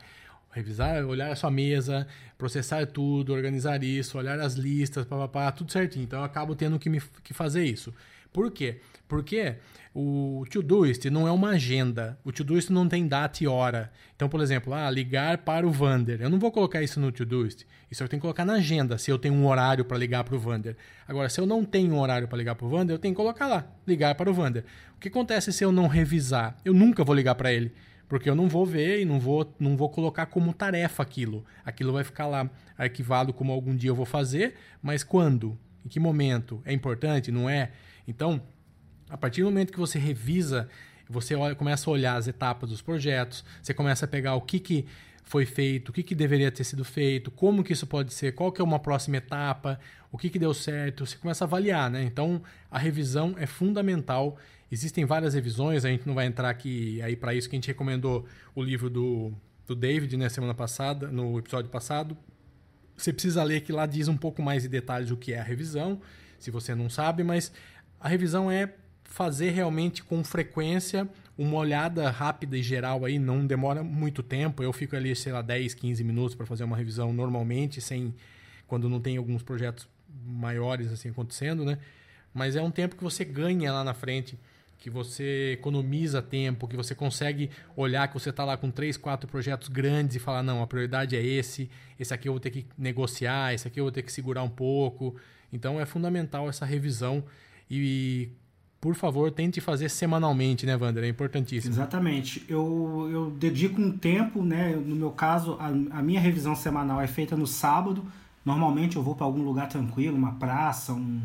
Speaker 1: Revisar, olhar a sua mesa, processar tudo, organizar isso, olhar as listas, papapá, tudo certinho. Então, eu acabo tendo que, me, que fazer isso. Por quê? Porque o Todoist não é uma agenda. O Todoist não tem data e hora. Então, por exemplo, ah, ligar para o Vander. Eu não vou colocar isso no Todoist. Isso eu tenho que colocar na agenda, se eu tenho um horário para ligar para o Vander. Agora, se eu não tenho um horário para ligar para o Vander, eu tenho que colocar lá, ligar para o Vander. O que acontece se eu não revisar? Eu nunca vou ligar para ele. Porque eu não vou ver e não vou, não vou colocar como tarefa aquilo. Aquilo vai ficar lá arquivado como algum dia eu vou fazer, mas quando? Em que momento? É importante? Não é? Então, a partir do momento que você revisa, você olha, começa a olhar as etapas dos projetos, você começa a pegar o que, que foi feito, o que, que deveria ter sido feito, como que isso pode ser, qual que é uma próxima etapa, o que, que deu certo, você começa a avaliar, né? Então, a revisão é fundamental. Existem várias revisões, a gente não vai entrar aqui aí para isso, que a gente recomendou o livro do, do David, né, semana passada, no episódio passado. Você precisa ler que lá diz um pouco mais de detalhes o que é a revisão, se você não sabe, mas a revisão é fazer realmente com frequência uma olhada rápida e geral aí, não demora muito tempo. Eu fico ali, sei lá, 10, 15 minutos para fazer uma revisão normalmente, sem quando não tem alguns projetos maiores assim acontecendo, né? Mas é um tempo que você ganha lá na frente, que você economiza tempo, que você consegue olhar que você está lá com três, quatro projetos grandes e falar, não, a prioridade é esse, esse aqui eu vou ter que negociar, esse aqui eu vou ter que segurar um pouco. Então é fundamental essa revisão e por favor, tente fazer semanalmente, né, Wander? É importantíssimo.
Speaker 2: Exatamente. Eu, eu dedico um tempo, né? No meu caso, a, a minha revisão semanal é feita no sábado. Normalmente eu vou para algum lugar tranquilo, uma praça, um,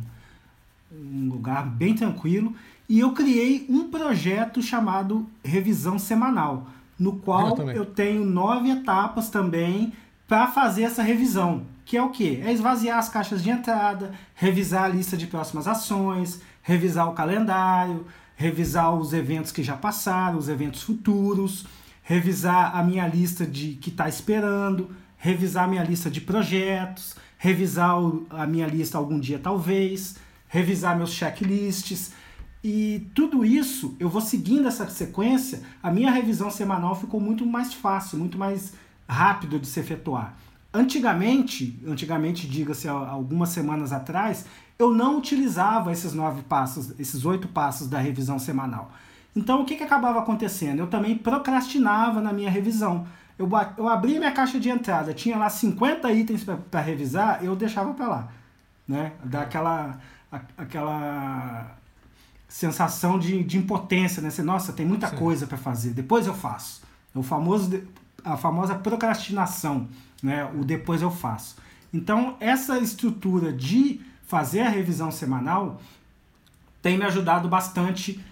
Speaker 2: um lugar bem tranquilo. E eu criei um projeto chamado Revisão Semanal, no qual eu, eu tenho nove etapas também para fazer essa revisão. que é o quê? É esvaziar as caixas de entrada, revisar a lista de próximas ações, revisar o calendário, revisar os eventos que já passaram, os eventos futuros, revisar a minha lista de que está esperando, revisar a minha lista de projetos, revisar a minha lista algum dia talvez, revisar meus checklists. E tudo isso, eu vou seguindo essa sequência, a minha revisão semanal ficou muito mais fácil, muito mais rápido de se efetuar. Antigamente, antigamente diga-se algumas semanas atrás, eu não utilizava esses nove passos, esses oito passos da revisão semanal. Então o que, que acabava acontecendo? Eu também procrastinava na minha revisão. Eu, eu abria minha caixa de entrada, tinha lá 50 itens para revisar, eu deixava para lá. Né? Daquela aquela sensação de, de impotência, né? Você, nossa, tem muita Sim. coisa para fazer, depois eu faço. O famoso, a famosa procrastinação né? O depois eu faço. Então, essa estrutura de fazer a revisão semanal tem me ajudado bastante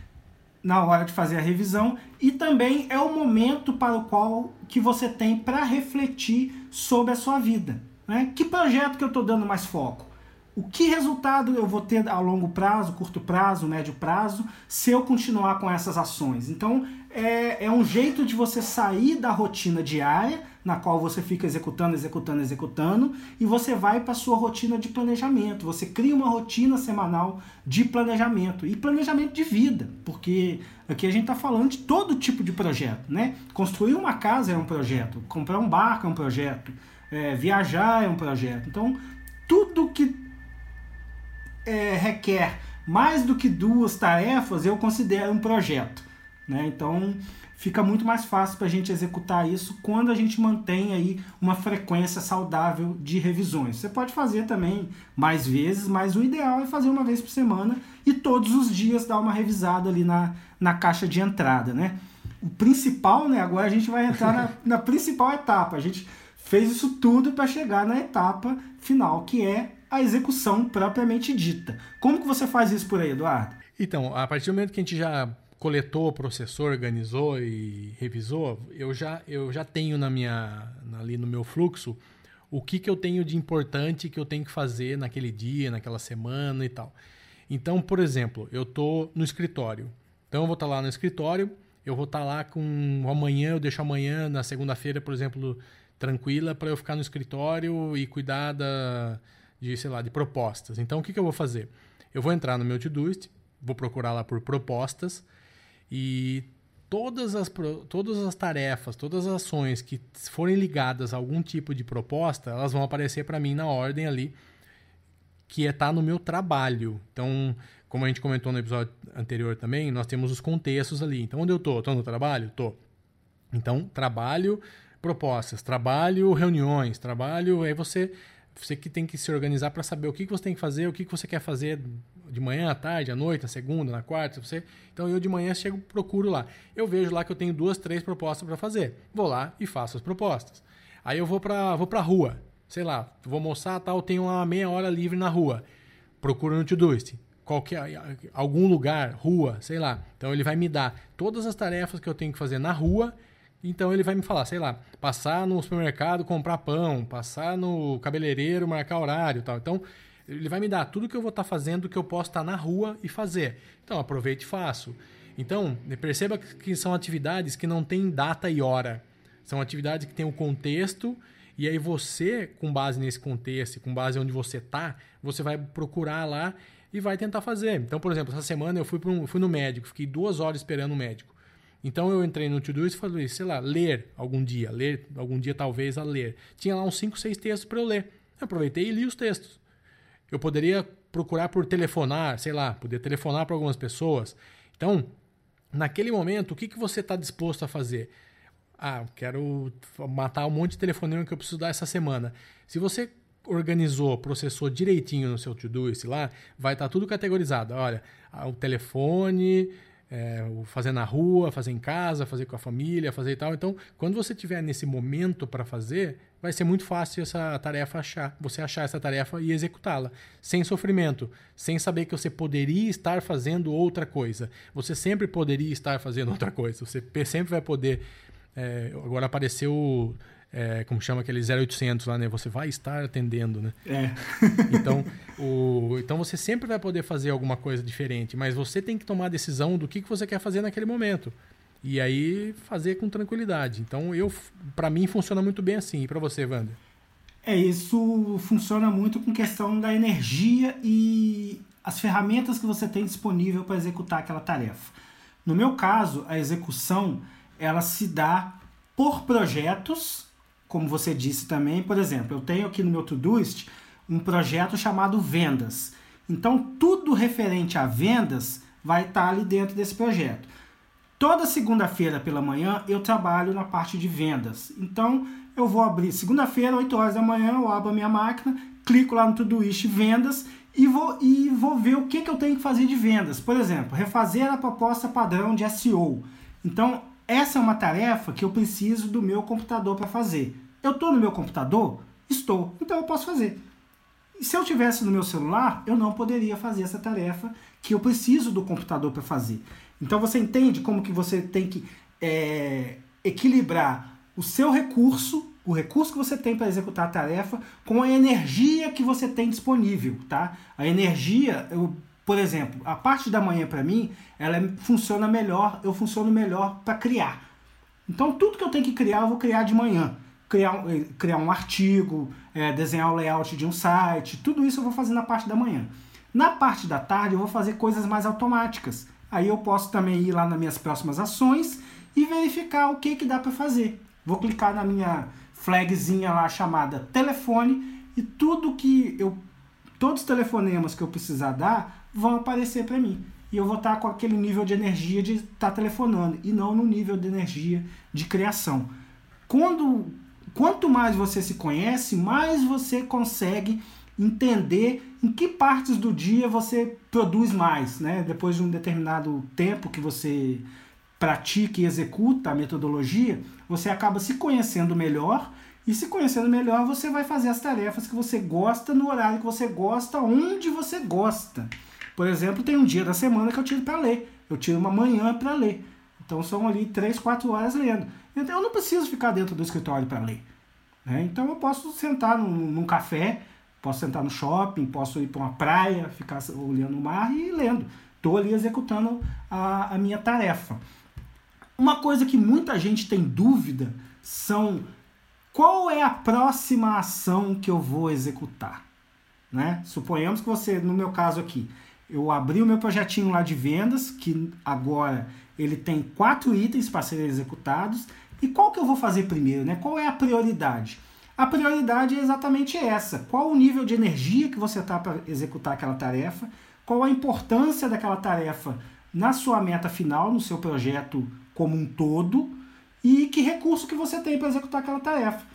Speaker 2: na hora de fazer a revisão e também é o momento para o qual que você tem para refletir sobre a sua vida. Né? Que projeto que eu estou dando mais foco? O que resultado eu vou ter a longo prazo, curto prazo, médio prazo, se eu continuar com essas ações? Então, é, é um jeito de você sair da rotina diária na qual você fica executando, executando, executando, e você vai para sua rotina de planejamento. Você cria uma rotina semanal de planejamento e planejamento de vida, porque aqui a gente está falando de todo tipo de projeto, né? Construir uma casa é um projeto, comprar um barco é um projeto, é, viajar é um projeto. Então, tudo que é, requer mais do que duas tarefas eu considero um projeto, né? Então fica muito mais fácil para a gente executar isso quando a gente mantém aí uma frequência saudável de revisões. Você pode fazer também mais vezes, mas o ideal é fazer uma vez por semana e todos os dias dar uma revisada ali na, na caixa de entrada, né? O principal, né? Agora a gente vai entrar na, na principal etapa. A gente fez isso tudo para chegar na etapa final, que é a execução propriamente dita. Como que você faz isso por aí, Eduardo?
Speaker 1: Então, a partir do momento que a gente já coletou, processou, organizou e revisou, eu já, eu já tenho na minha, ali no meu fluxo o que, que eu tenho de importante que eu tenho que fazer naquele dia, naquela semana e tal. Então, por exemplo, eu estou no escritório. Então, eu vou estar tá lá no escritório, eu vou estar tá lá com amanhã, eu deixo amanhã, na segunda-feira, por exemplo, tranquila para eu ficar no escritório e cuidar da, de, sei lá, de propostas. Então, o que, que eu vou fazer? Eu vou entrar no meu Todoist, vou procurar lá por propostas, e todas as, todas as tarefas, todas as ações que forem ligadas a algum tipo de proposta, elas vão aparecer para mim na ordem ali, que é estar tá no meu trabalho. Então, como a gente comentou no episódio anterior também, nós temos os contextos ali. Então, onde eu estou? Estou no trabalho? Estou. Então, trabalho, propostas, trabalho, reuniões, trabalho, aí você você que tem que se organizar para saber o que, que você tem que fazer, o que, que você quer fazer de manhã, à tarde, à noite, na segunda, na quarta. Você... Então eu de manhã chego, procuro lá. Eu vejo lá que eu tenho duas, três propostas para fazer. Vou lá e faço as propostas. Aí eu vou para vou a rua. Sei lá, vou almoçar, tal, tenho uma meia hora livre na rua. Procuro no Todoist. Qualquer, algum lugar, rua, sei lá. Então ele vai me dar todas as tarefas que eu tenho que fazer na rua então ele vai me falar, sei lá, passar no supermercado, comprar pão, passar no cabeleireiro, marcar horário tal. Então ele vai me dar tudo que eu vou estar tá fazendo que eu posso estar tá na rua e fazer. Então aproveite e faço. Então perceba que são atividades que não têm data e hora. São atividades que têm um contexto e aí você, com base nesse contexto, com base onde você está, você vai procurar lá e vai tentar fazer. Então, por exemplo, essa semana eu fui, um, fui no médico, fiquei duas horas esperando o médico. Então eu entrei no Todoist e falei, sei lá, ler algum dia, ler algum dia talvez a ler. Tinha lá uns 5, 6 textos para eu ler. Eu aproveitei e li os textos. Eu poderia procurar por telefonar, sei lá, poder telefonar para algumas pessoas. Então, naquele momento, o que, que você está disposto a fazer? Ah, quero matar um monte de telefonema que eu preciso dar essa semana. Se você organizou, processou direitinho no seu Todoist lá, vai estar tá tudo categorizado. Olha, o telefone, é, fazer na rua, fazer em casa, fazer com a família, fazer e tal. Então, quando você tiver nesse momento para fazer, vai ser muito fácil essa tarefa achar, você achar essa tarefa e executá-la, sem sofrimento, sem saber que você poderia estar fazendo outra coisa. Você sempre poderia estar fazendo outra coisa. Você sempre vai poder. É, agora apareceu é, como chama aquele 0800 lá, né? Você vai estar atendendo, né?
Speaker 2: É.
Speaker 1: então, o, então você sempre vai poder fazer alguma coisa diferente, mas você tem que tomar a decisão do que, que você quer fazer naquele momento. E aí fazer com tranquilidade. Então, eu para mim funciona muito bem assim. E para você, Wander?
Speaker 2: É, isso funciona muito com questão da energia e as ferramentas que você tem disponível para executar aquela tarefa. No meu caso, a execução ela se dá por projetos como você disse também, por exemplo, eu tenho aqui no meu Todoist um projeto chamado Vendas. Então, tudo referente a vendas vai estar ali dentro desse projeto. Toda segunda-feira pela manhã eu trabalho na parte de vendas. Então, eu vou abrir segunda-feira, 8 horas da manhã, eu abro a minha máquina, clico lá no Todoist Vendas e vou, e vou ver o que, que eu tenho que fazer de vendas. Por exemplo, refazer a proposta padrão de SEO. Então, essa é uma tarefa que eu preciso do meu computador para fazer. Eu estou no meu computador? Estou. Então eu posso fazer. E se eu tivesse no meu celular, eu não poderia fazer essa tarefa que eu preciso do computador para fazer. Então você entende como que você tem que é, equilibrar o seu recurso, o recurso que você tem para executar a tarefa, com a energia que você tem disponível, tá? A energia, eu, por exemplo, a parte da manhã para mim, ela é, funciona melhor, eu funciono melhor para criar. Então tudo que eu tenho que criar, eu vou criar de manhã criar, eh, criar um artigo, é, desenhar o layout de um site, tudo isso eu vou fazer na parte da manhã. Na parte da tarde eu vou fazer coisas mais automáticas. Aí eu posso também ir lá nas minhas próximas ações e verificar o que, que dá para fazer. Vou clicar na minha flagzinha lá chamada telefone e tudo que eu todos os telefonemas que eu precisar dar vão aparecer para mim. E eu vou estar com aquele nível de energia de estar telefonando e não no nível de energia de criação. Quando Quanto mais você se conhece, mais você consegue entender em que partes do dia você produz mais, né? Depois de um determinado tempo que você pratica e executa a metodologia, você acaba se conhecendo melhor e se conhecendo melhor, você vai fazer as tarefas que você gosta no horário que você gosta, onde você gosta. Por exemplo, tem um dia da semana que eu tiro para ler. Eu tiro uma manhã para ler. Então são ali 3, 4 horas lendo. Então eu não preciso ficar dentro do escritório para ler. Né? Então eu posso sentar num, num, café, posso sentar no shopping, posso ir para uma praia, ficar olhando o mar e lendo. Estou ali executando a, a minha tarefa. Uma coisa que muita gente tem dúvida são qual é a próxima ação que eu vou executar. Né? Suponhamos que você, no meu caso aqui, eu abri o meu projetinho lá de vendas, que agora ele tem quatro itens para serem executados. E qual que eu vou fazer primeiro? Né? Qual é a prioridade? A prioridade é exatamente essa. Qual o nível de energia que você está para executar aquela tarefa? Qual a importância daquela tarefa na sua meta final, no seu projeto como um todo? E que recurso que você tem para executar aquela tarefa?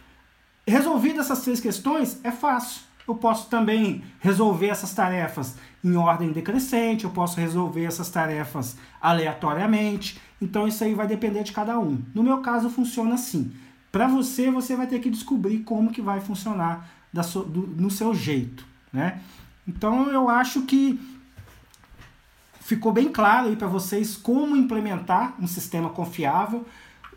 Speaker 2: Resolvidas essas três questões, é fácil eu posso também resolver essas tarefas em ordem decrescente, eu posso resolver essas tarefas aleatoriamente. Então isso aí vai depender de cada um. No meu caso funciona assim. Para você, você vai ter que descobrir como que vai funcionar da so, do, no seu jeito, né? Então eu acho que ficou bem claro aí para vocês como implementar um sistema confiável.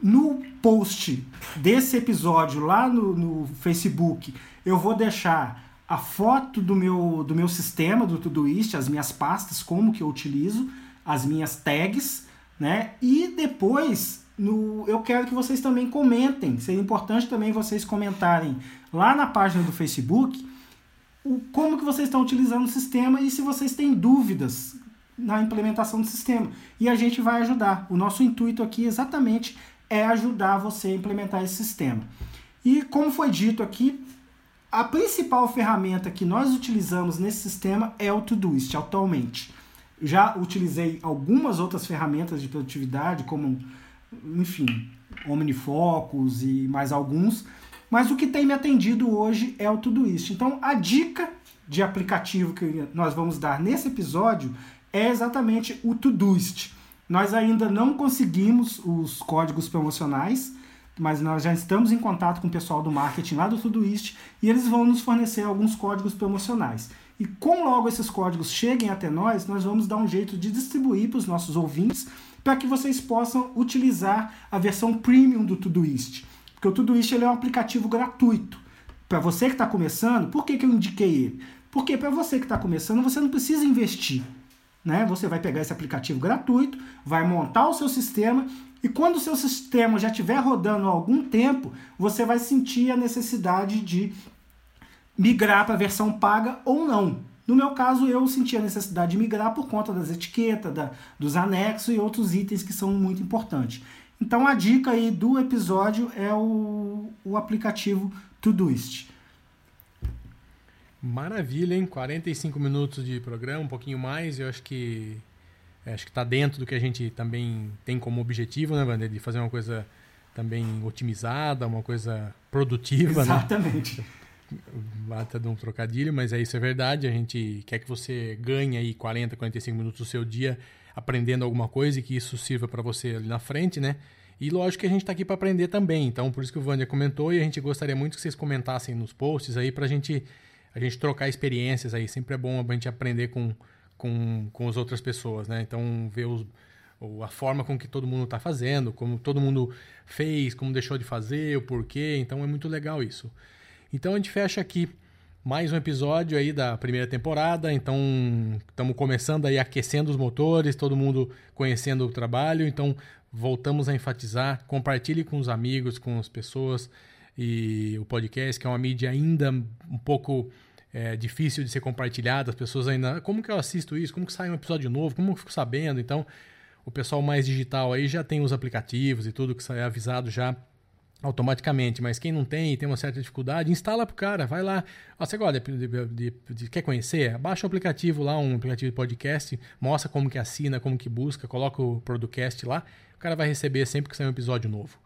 Speaker 2: No post desse episódio lá no, no Facebook, eu vou deixar a foto do meu, do meu sistema, do Todoist, as minhas pastas, como que eu utilizo, as minhas tags, né? E depois no, eu quero que vocês também comentem. Seria importante também vocês comentarem lá na página do Facebook o, como que vocês estão utilizando o sistema e se vocês têm dúvidas na implementação do sistema. E a gente vai ajudar. O nosso intuito aqui exatamente é ajudar você a implementar esse sistema. E como foi dito aqui, a principal ferramenta que nós utilizamos nesse sistema é o Todoist atualmente. Já utilizei algumas outras ferramentas de produtividade, como, enfim, OmniFocus e mais alguns, mas o que tem me atendido hoje é o Todoist. Então, a dica de aplicativo que nós vamos dar nesse episódio é exatamente o Todoist. Nós ainda não conseguimos os códigos promocionais, mas nós já estamos em contato com o pessoal do marketing lá do Todoist e eles vão nos fornecer alguns códigos promocionais. E com logo esses códigos cheguem até nós, nós vamos dar um jeito de distribuir para os nossos ouvintes para que vocês possam utilizar a versão premium do Todoist. Porque o Todoist ele é um aplicativo gratuito. Para você que está começando, por que, que eu indiquei ele? Porque para você que está começando, você não precisa investir. Né? Você vai pegar esse aplicativo gratuito, vai montar o seu sistema e quando o seu sistema já estiver rodando há algum tempo, você vai sentir a necessidade de migrar para a versão paga ou não. No meu caso, eu senti a necessidade de migrar por conta das etiquetas, da, dos anexos e outros itens que são muito importantes. Então a dica aí do episódio é o, o aplicativo Todoist.
Speaker 1: Maravilha, hein? 45 minutos de programa, um pouquinho mais. Eu acho que acho que está dentro do que a gente também tem como objetivo, né, Wander? De fazer uma coisa também otimizada, uma coisa produtiva,
Speaker 2: Exatamente.
Speaker 1: né? Bata de um trocadilho, mas é isso, é verdade. A gente quer que você ganhe aí 40, 45 minutos do seu dia aprendendo alguma coisa e que isso sirva para você ali na frente, né? E lógico que a gente está aqui para aprender também. Então, por isso que o Wander comentou e a gente gostaria muito que vocês comentassem nos posts aí para gente a gente trocar experiências aí. Sempre é bom a gente aprender com, com, com as outras pessoas, né? Então, ver os, a forma com que todo mundo está fazendo, como todo mundo fez, como deixou de fazer, o porquê. Então, é muito legal isso. Então, a gente fecha aqui mais um episódio aí da primeira temporada. Então, estamos começando aí aquecendo os motores, todo mundo conhecendo o trabalho. Então, voltamos a enfatizar, compartilhe com os amigos, com as pessoas e o podcast, que é uma mídia ainda um pouco é, difícil de ser compartilhada, as pessoas ainda, como que eu assisto isso? Como que sai um episódio novo? Como eu fico sabendo? Então, o pessoal mais digital aí já tem os aplicativos e tudo que sai avisado já automaticamente, mas quem não tem e tem uma certa dificuldade, instala pro cara, vai lá. Ó, você gosta de, de, de, quer conhecer? Baixa o aplicativo lá, um aplicativo de podcast, mostra como que assina, como que busca, coloca o podcast lá, o cara vai receber sempre que sair um episódio novo.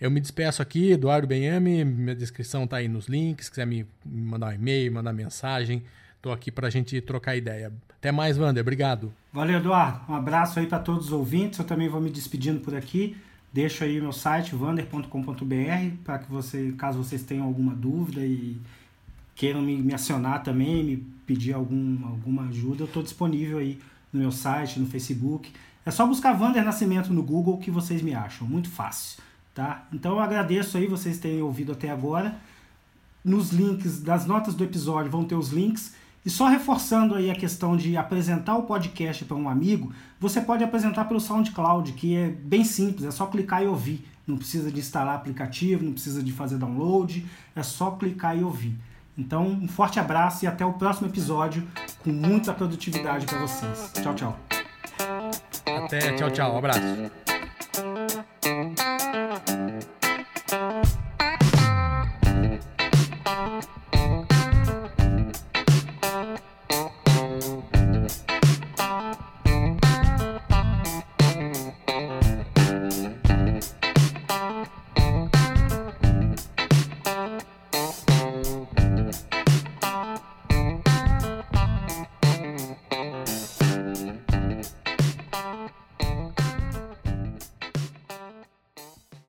Speaker 1: Eu me despeço aqui, Eduardo Benhame, minha descrição está aí nos links, se quiser me mandar um e-mail, mandar mensagem, estou aqui para a gente trocar ideia. Até mais, Wander, obrigado.
Speaker 2: Valeu, Eduardo. Um abraço aí para todos os ouvintes, eu também vou me despedindo por aqui. Deixo aí meu site, vander.com.br, para que você, caso vocês tenham alguma dúvida e queiram me, me acionar também, me pedir algum, alguma ajuda, eu estou disponível aí no meu site, no Facebook. É só buscar Vander Nascimento no Google que vocês me acham, muito fácil. Tá? Então eu agradeço aí vocês terem ouvido até agora. Nos links das notas do episódio vão ter os links. E só reforçando aí a questão de apresentar o podcast para um amigo, você pode apresentar pelo SoundCloud, que é bem simples, é só clicar e ouvir. Não precisa de instalar aplicativo, não precisa de fazer download, é só clicar e ouvir. Então, um forte abraço e até o próximo episódio com muita produtividade para vocês. Tchau, tchau.
Speaker 1: Até, tchau, tchau. Um abraço.